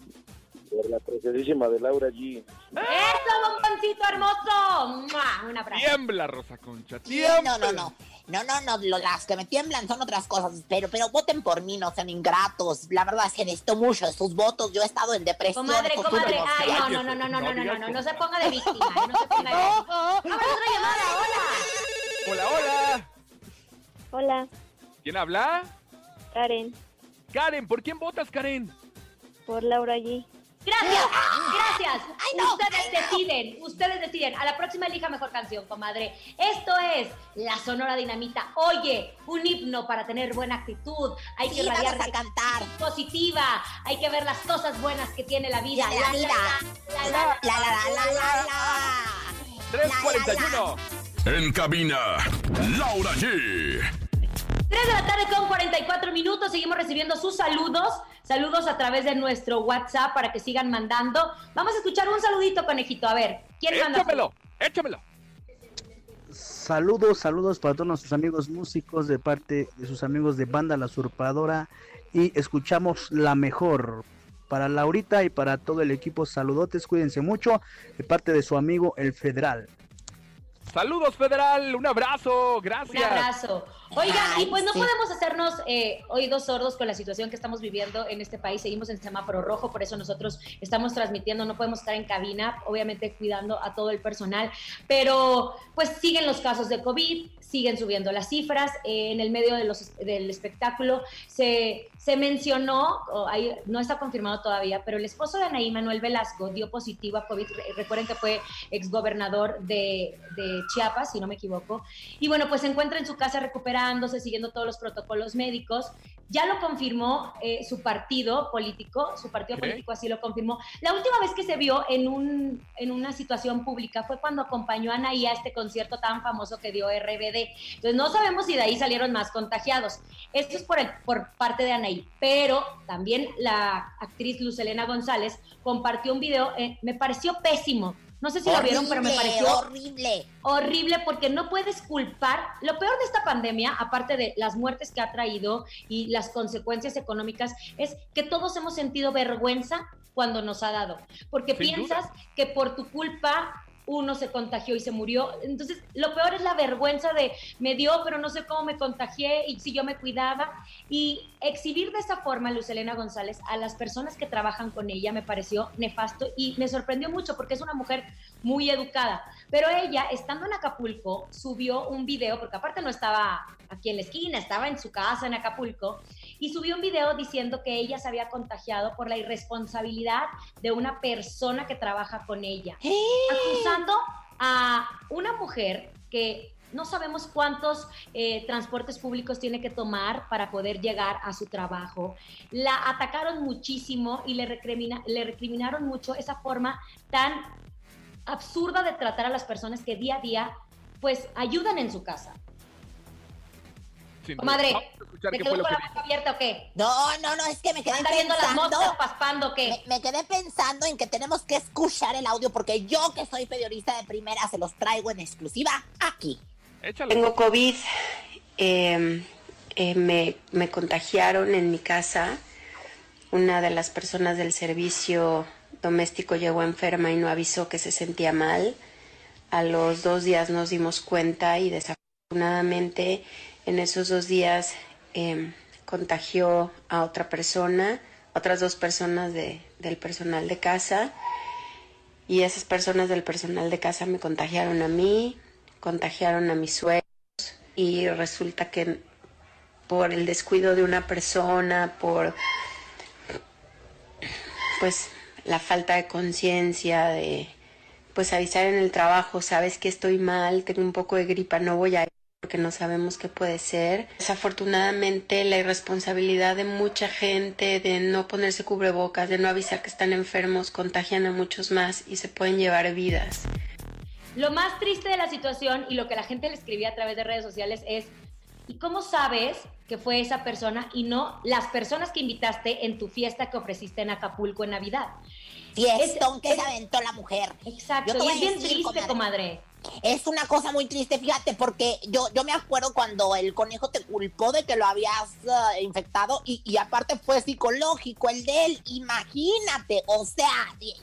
por la preciosísima de Laura G. ¡Eso, bomboncito hermoso! ¡Mua! Un abrazo. Tiembla, Rosa Concha, tiembla. no, no, no. No, no, no, lo- las que me tiemblan son otras cosas, pero, pero voten por mí, no sean ingratos. La verdad es que necesito mucho de sus votos. Yo he estado en depresión. Comadre, comadre. Ay, no, no, no, no, no, no, no, no, no, no se ponga de víctima, eh, no se ponga de víctima. ¡Abre otra llamada, hola! Hola, hola. Hola, ¿Quién habla? Karen, Karen, ¿por quién votas, Karen? Por Laura G. Gracias, gracias. ustedes deciden, ustedes deciden. A la próxima elija mejor canción, comadre. Esto es La Sonora Dinamita. Oye, un himno para tener buena actitud. Hay que Sí, vamos radiar a cantar. positiva. Hay que ver las cosas buenas que tiene la vida. La, la, vida. la, la, la, La, la, la, la, la, la. 341. En cabina, Laura G. 3 de la tarde con 44 minutos. Seguimos recibiendo sus saludos. Saludos a través de nuestro WhatsApp para que sigan mandando. Vamos a escuchar un saludito, conejito. A ver, ¿quién manda? Échamelo, échamelo. Saludos, saludos para todos nuestros amigos músicos de parte de sus amigos de Banda La Usurpadora y escuchamos la mejor para Laurita y para todo el equipo. Saludotes, cuídense mucho de parte de su amigo el Federal. Saludos, Federal. Un abrazo. Gracias. Un abrazo. Oigan, y pues no sí. podemos hacernos eh, oídos sordos con la situación que estamos viviendo en este país. Seguimos en semáforo rojo, por eso nosotros estamos transmitiendo, no podemos estar en cabina, obviamente cuidando a todo el personal, pero pues siguen los casos de COVID, siguen subiendo las cifras. eh, en el medio de los, del espectáculo se, se mencionó, ahí no está confirmado todavía, pero el esposo de Anaí Manuel Velasco dio positivo a COVID. Re- Recuerden que fue exgobernador de, de Chiapas, si no me equivoco. Y bueno, pues se encuentra en su casa recuperado cuidándose, siguiendo todos los protocolos médicos. Ya lo confirmó eh, su partido político, su partido Ok. político así lo confirmó. La última vez que se vio en, un, en una situación pública fue cuando acompañó a Anaí a este concierto tan famoso que dio RBD. Entonces no sabemos si de ahí salieron más contagiados. Esto es por, el, por parte de Anaí, pero también la actriz Luz Elena González compartió un video, eh, me pareció pésimo. No sé si lo vieron, pero me pareció horrible. horrible porque no puedes culpar. Lo peor de esta pandemia, aparte de las muertes que ha traído y las consecuencias económicas, es que todos hemos sentido vergüenza cuando nos ha dado. Porque Sin piensas que por tu culpa uno se contagió y se murió. Entonces, lo peor es la vergüenza de me dio, pero no sé cómo me contagié y si yo me cuidaba. Y exhibir de esa forma, Luz Elena González, a las personas que trabajan con ella me pareció nefasto y me sorprendió mucho porque es una mujer muy educada. Pero ella, estando en Acapulco, subió un video, porque aparte no estaba aquí en la esquina, estaba en su casa en Acapulco, y subió un video diciendo que ella se había contagiado por la irresponsabilidad de una persona que trabaja con ella, acusando a una mujer que no sabemos cuántos eh, transportes públicos tiene que tomar para poder llegar a su trabajo. La atacaron muchísimo y le, recrimina- le recriminaron mucho esa forma tan absurda de tratar a las personas que día a día pues ayudan en su casa. Sin escuchar ¿te qué quedó fue lo con que la boca abierta o qué? No, no, no, es que me quedé Anda viendo las pensando. moscas paspando o qué? Me, me quedé pensando en que tenemos que escuchar el audio porque yo que soy periodista de primera se los traigo en exclusiva aquí. Tengo COVID, eh, eh, me, me contagiaron en mi casa. Una de las personas del servicio doméstico llegó enferma y no avisó que se sentía mal. A los dos días nos dimos cuenta y desafortunadamente en esos dos días eh, contagió a otra persona, otras dos personas de- del personal de casa y esas personas del personal de casa me contagiaron a mí, contagiaron a mis suegros y resulta que por el descuido de una persona, por pues la falta de conciencia, de pues avisar en el trabajo, sabes que estoy mal, tengo un poco de gripa, no voy a ir porque no sabemos qué puede ser. Desafortunadamente la irresponsabilidad de mucha gente de no ponerse cubrebocas, de no avisar que están enfermos, contagian a muchos más y se pueden llevar vidas. Lo más triste de la situación y lo que la gente le escribía a través de redes sociales es, ¿y cómo sabes que fue esa persona y no las personas que invitaste en tu fiesta que ofreciste en Acapulco en Navidad? Fiestón que se aventó la mujer. Exacto, Yo te y es bien decir, triste, comadre. Es una cosa muy triste, fíjate, porque yo, yo me acuerdo cuando el conejo te culpó de que lo habías eh, infectado y, y aparte fue psicológico el de él. Imagínate, o sea,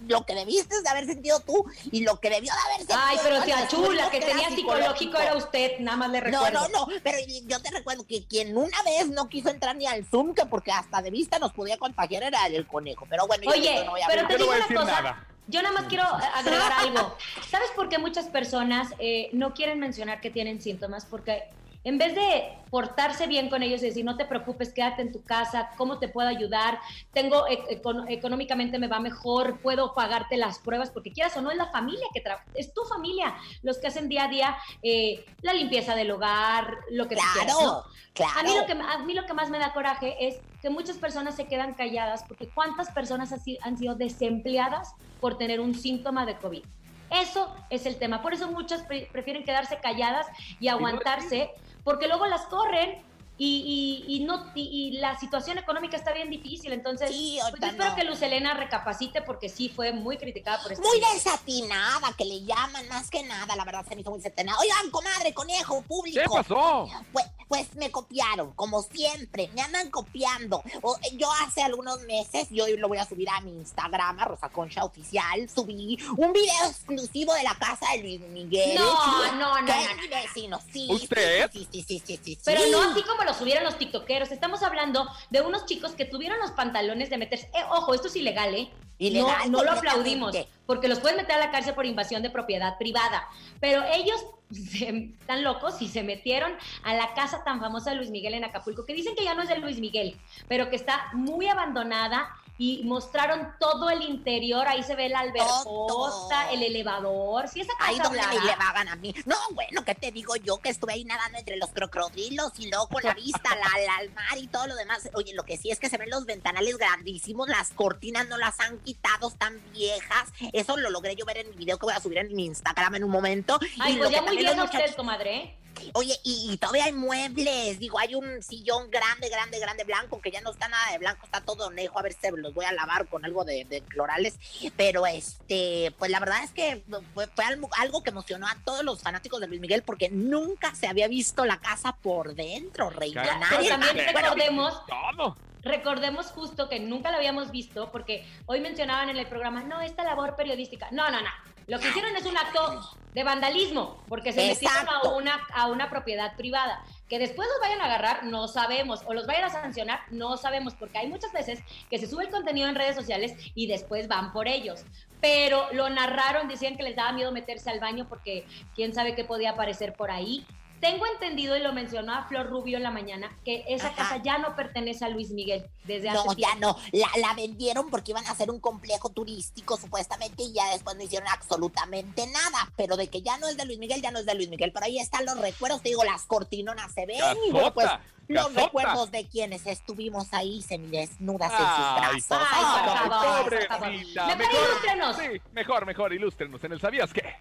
lo que debiste de haber sentido tú y lo que debió de haber sentido. Ay, pero el tía conejo, Chula, no que era tenía psicológico era usted, nada más le No, recuerdo. no, no, pero yo te recuerdo que quien una vez no quiso entrar ni al Zoom, que porque hasta de vista nos podía contagiar era el conejo. Pero bueno, yo Oye, esto no voy a pero te digo una cosa. Yo nada más quiero agregar algo. ¿Sabes por qué muchas personas eh, no quieren mencionar que tienen síntomas? Porque en vez de portarse bien con ellos y decir, no te preocupes, quédate en tu casa, ¿cómo te puedo ayudar? Tengo, e- económicamente me va mejor, puedo pagarte las pruebas, porque quieras o no, es la familia que trabaja, es tu familia, los que hacen día a día eh, la limpieza del hogar, lo que tú Claro, quieras, ¿no? claro. A mí, lo que, a mí lo que más me da coraje es que muchas personas se quedan calladas, porque ¿cuántas personas así han sido desempleadas por tener un síntoma de COVID? Eso es el tema. Por eso muchas pre- prefieren quedarse calladas y aguantarse, porque luego las corren y, y- y no, y, y la situación económica está bien difícil. Entonces, pues yo espero no. que Luz Elena recapacite porque sí fue muy criticada por esto. Muy desatinada, que le llaman más que nada, la verdad se me hizo muy desatinada. Oigan, comadre, conejo, público. ¿Qué pasó? Pues, pues me copiaron, como siempre, me andan copiando. O- yo hace algunos meses, yo lo voy a subir a mi Instagram, a Rosa Concha Oficial, subí un video exclusivo de la casa de Luis Miguel. No, no, no, ¿Qué? no, no, Mi vecino, sí. ¿Usted? Sí, sí, sí, sí, sí, sí. Pero sí. no así como lo subieron los tiktokeros. Estamos hablando de unos chicos que tuvieron los pantalones de meterse. Eh, ojo, esto es ilegal, ¿eh? Ilegal, no, no lo aplaudimos, porque los pueden meter a la cárcel por invasión de propiedad privada. Pero ellos se- están locos y se metieron a la casa tan famosa de Luis Miguel en Acapulco, que dicen que ya no es de Luis Miguel, pero que está muy abandonada y mostraron todo el interior. Ahí se ve la albercosta, el elevador. Si esa casa Ahí donde me llevaban a mí. No, bueno, ¿qué te digo yo? Que estuve ahí nadando entre los crocodilos y luego con la vista al, al- mar y todo lo demás. Oye, lo que sí es que se ven los ventanales grandísimos, las cortinas no las han quitado, están viejas. Eso lo logré yo ver en mi video que voy a subir en mi Instagram en un momento. Ay, Y pues lo ya muy bien usted, comadre. ¿eh? Oye, y, y todavía hay muebles. Digo, hay un sillón grande, grande, grande blanco, que ya no está nada de blanco, está todo nejo. A ver si los voy a lavar con algo de, de clorales. Pero este, pues la verdad es que fue, fue algo, que emocionó a todos los fanáticos de Luis Miguel, porque nunca se había visto la casa por dentro, reina. Nadie- también recordemos, Todo. recordemos justo que nunca lo habíamos visto, porque hoy mencionaban en el programa, no, esta labor periodística. No, no, no. Lo que hicieron es un acto de vandalismo, porque se metieron a una, a una propiedad privada. Que después los vayan a agarrar, no sabemos. O los vayan a sancionar, no sabemos. Porque hay muchas veces que se sube el contenido en redes sociales y después van por ellos. Pero lo narraron, decían que les daba miedo meterse al baño porque quién sabe qué podía aparecer por ahí. Tengo entendido, y lo mencionó a Flor Rubio en la mañana, que esa Ajá. casa ya no pertenece a Luis Miguel desde hace No, ya no. La, la vendieron porque iban a hacer un complejo turístico supuestamente y ya después no hicieron absolutamente nada. Pero de que ya no es de Luis Miguel, ya no es de Luis Miguel. Pero ahí están los recuerdos, te digo, las cortinonas se ven. y bueno, pues los casota. recuerdos de quienes estuvimos ahí semidesnudas en sus brazos. Ay, Ay, por favor, por favor. pobrecita. Mejor ilústrenos. Sí, mejor, mejor, ilústrenos. En el ¿Sabías qué?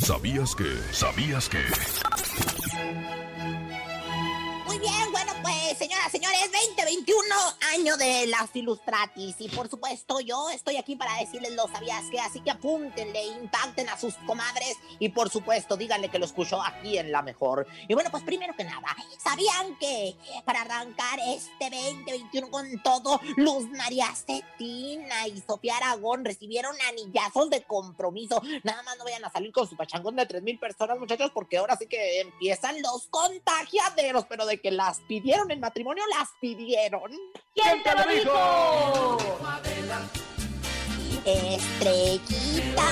¿Sabías que? ¿Sabías que? Muy bien, señoras, señores, 2021, año de las Ilustratis. Y por supuesto, yo estoy aquí para decirles lo sabías que, así que apúntenle, impacten a sus comadres y por supuesto, díganle que lo escuchó aquí en La Mejor. Y bueno, pues primero que nada, ¿sabían que para arrancar este 2021 con todo, Luz María Cetina y Sofía Aragón recibieron anillazos de compromiso? Nada más no vayan a salir con su pachangón de 3 mil personas, muchachos, porque ahora sí que empiezan los contagiaderos, pero de que las pidieron en matrimonio, las pidieron. ¿Quién te lo dijo? Estrellita.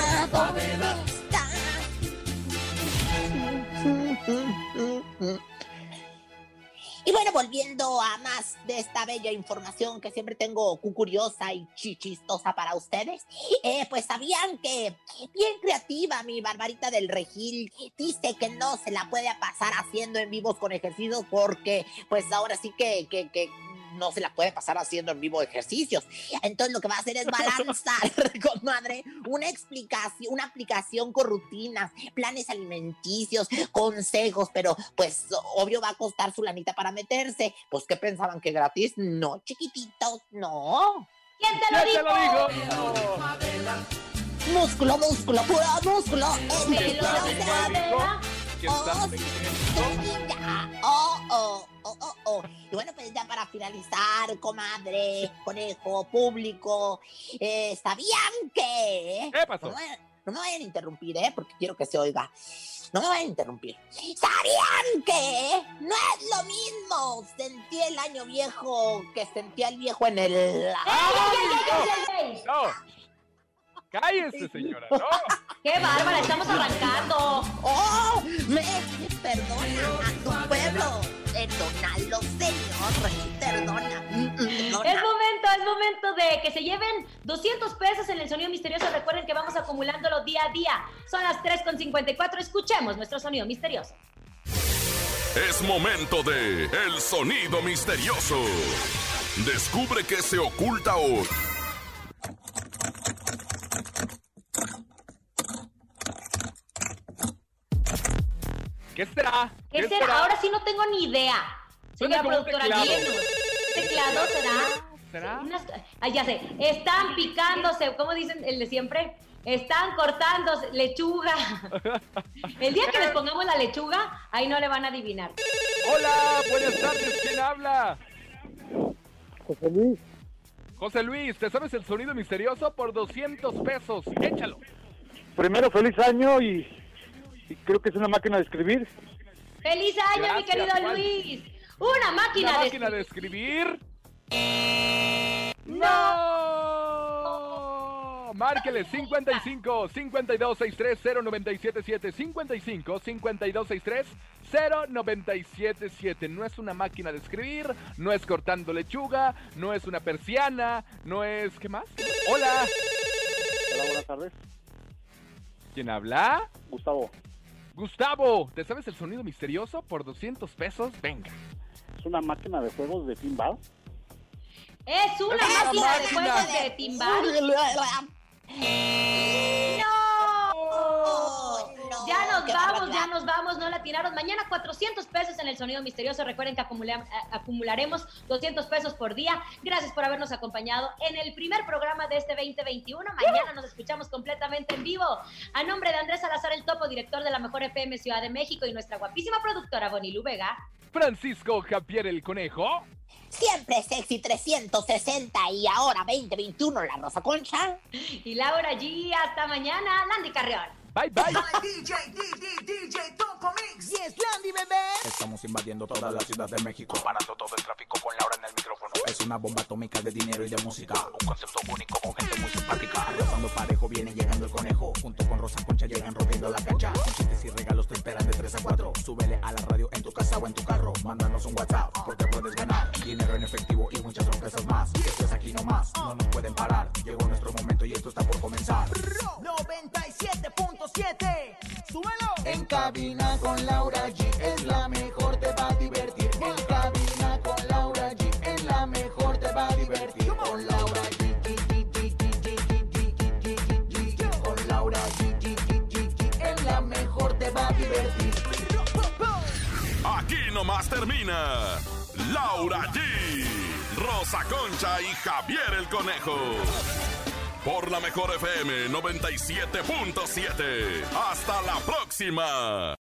Y bueno, volviendo a más de esta bella información que siempre tengo curiosa y chichistosa para ustedes, eh, pues sabían que bien creativa mi Barbarita del Regil dice que no se la puede pasar haciendo en vivos con ejercicios porque pues ahora sí que, que, que no se la puede pasar haciendo en vivo ejercicios. Entonces lo que va a hacer es balanzar, comadre, una explicación, una aplicación con rutinas, planes alimenticios, consejos, pero pues obvio va a costar su lanita para meterse. Pues ¿qué pensaban que gratis? No, chiquititos, no. ¿Quién te lo ¿Quién te lo dijo? dijo? Músculo, músculo, puro músculo. Que. ¿Quién Oh. Oh, oh, oh, oh, oh. Y bueno, pues ya para finalizar, comadre, conejo, público, eh, ¿sabían que? ¿Qué pasó? No me, no me vayan a interrumpir, ¿eh? Porque quiero que se oiga. No me vayan a interrumpir. ¿Sabían que no es lo mismo sentir el año viejo que sentía el viejo en el... ¡Ey, ey, ey, ey, ey! No. Cállese, señora. No. ¡Qué bárbara! Estamos arrancando. ¡Oh! Me perdona a tu pueblo. Perdónalo, señor. Perdona. Mm, mm, Es perdona. momento, es momento de que se lleven 200 pesos en el sonido misterioso. Recuerden que vamos acumulándolo día a día. Son las 3.54. Escuchemos nuestro sonido misterioso. Es momento de El Sonido Misterioso. Descubre qué se oculta hoy. ¿Qué será? ¿Qué será? Ahora sí no tengo ni idea. Señora productora, teclado. guíenos. ¿Teclado será? ¿Será? Unas- ah, ya sé. Están picándose, ¿cómo dicen el de siempre? Están cortándose lechuga. El día que les pongamos la lechuga, ahí no le van a adivinar. Hola, buenas tardes. ¿Quién habla? José Luis, José Luis, ¿te sabes el sonido misterioso por 200 pesos? Échalo. primero feliz año y, y creo que es una máquina de escribir. ¡Feliz año, mi Gracias, querido Juan. Luis! Una máquina, ¿Una de máquina de escribir? ¡No! Márquele 55 52 63 0977 55 52 63 0977. No es una máquina de escribir, no es cortando lechuga, no es una persiana, no es. ¿Qué más? Hola. Hola, buenas tardes. ¿Quién habla? Gustavo. Gustavo, ¿te sabes el sonido misterioso por 200 pesos? Venga. ¿Es una máquina de juegos de pinball? Es una Es una máquina de juegos de timbal. ¡No! Ya nos vamos, ya nos vamos, no la tiraron. Mañana 400 pesos en el sonido misterioso. Recuerden que acumula- a- acumularemos 200 pesos por día. Gracias por habernos acompañado en el primer programa de este 2021. Mañana nos escuchamos completamente en vivo. A nombre de Andrés Salazar, el topo, director de la Mejor FM Ciudad de México, y nuestra guapísima productora Bonilu Vega. Francisco Javier el Conejo. Siempre sexy 360 y ahora 2021 la Rosa Concha. Y Laura G. Hasta mañana, Landy Carrión. Bye, bye. DJ, DJ, DJ Topo Mix. Yes, Landy, bebé. Estamos invadiendo toda la ciudad de México, parando todo el tráfico con Laura en el micrófono. Es una bomba atómica de dinero y de música, un concepto único con gente muy simpática. Rozando parejo viene llegando el conejo, junto con Rosa Concha llegan rompiendo la cancha. Chistes y regalos te esperan de 3 a 4. Súbele a la radio en tu casa o en tu carro, mándanos un WhatsApp porque puedes ganar dinero en efectivo y muchas sorpresas más. Esto es aquí nomás, no nos pueden parar. Llegó nuestro momento y esto está por comenzar. 97.7. Súbelo. En cabina con Laura G es la mejor, te va a divertir. En cabina con Laura G es la mejor, te va a divertir. Con Laura G. Con Laura G. Es la mejor, te va a divertir. Aquí nomás termina. Laura G. Rosa Concha y Javier el Conejo. Por la mejor FM 97.7. Hasta la próxima.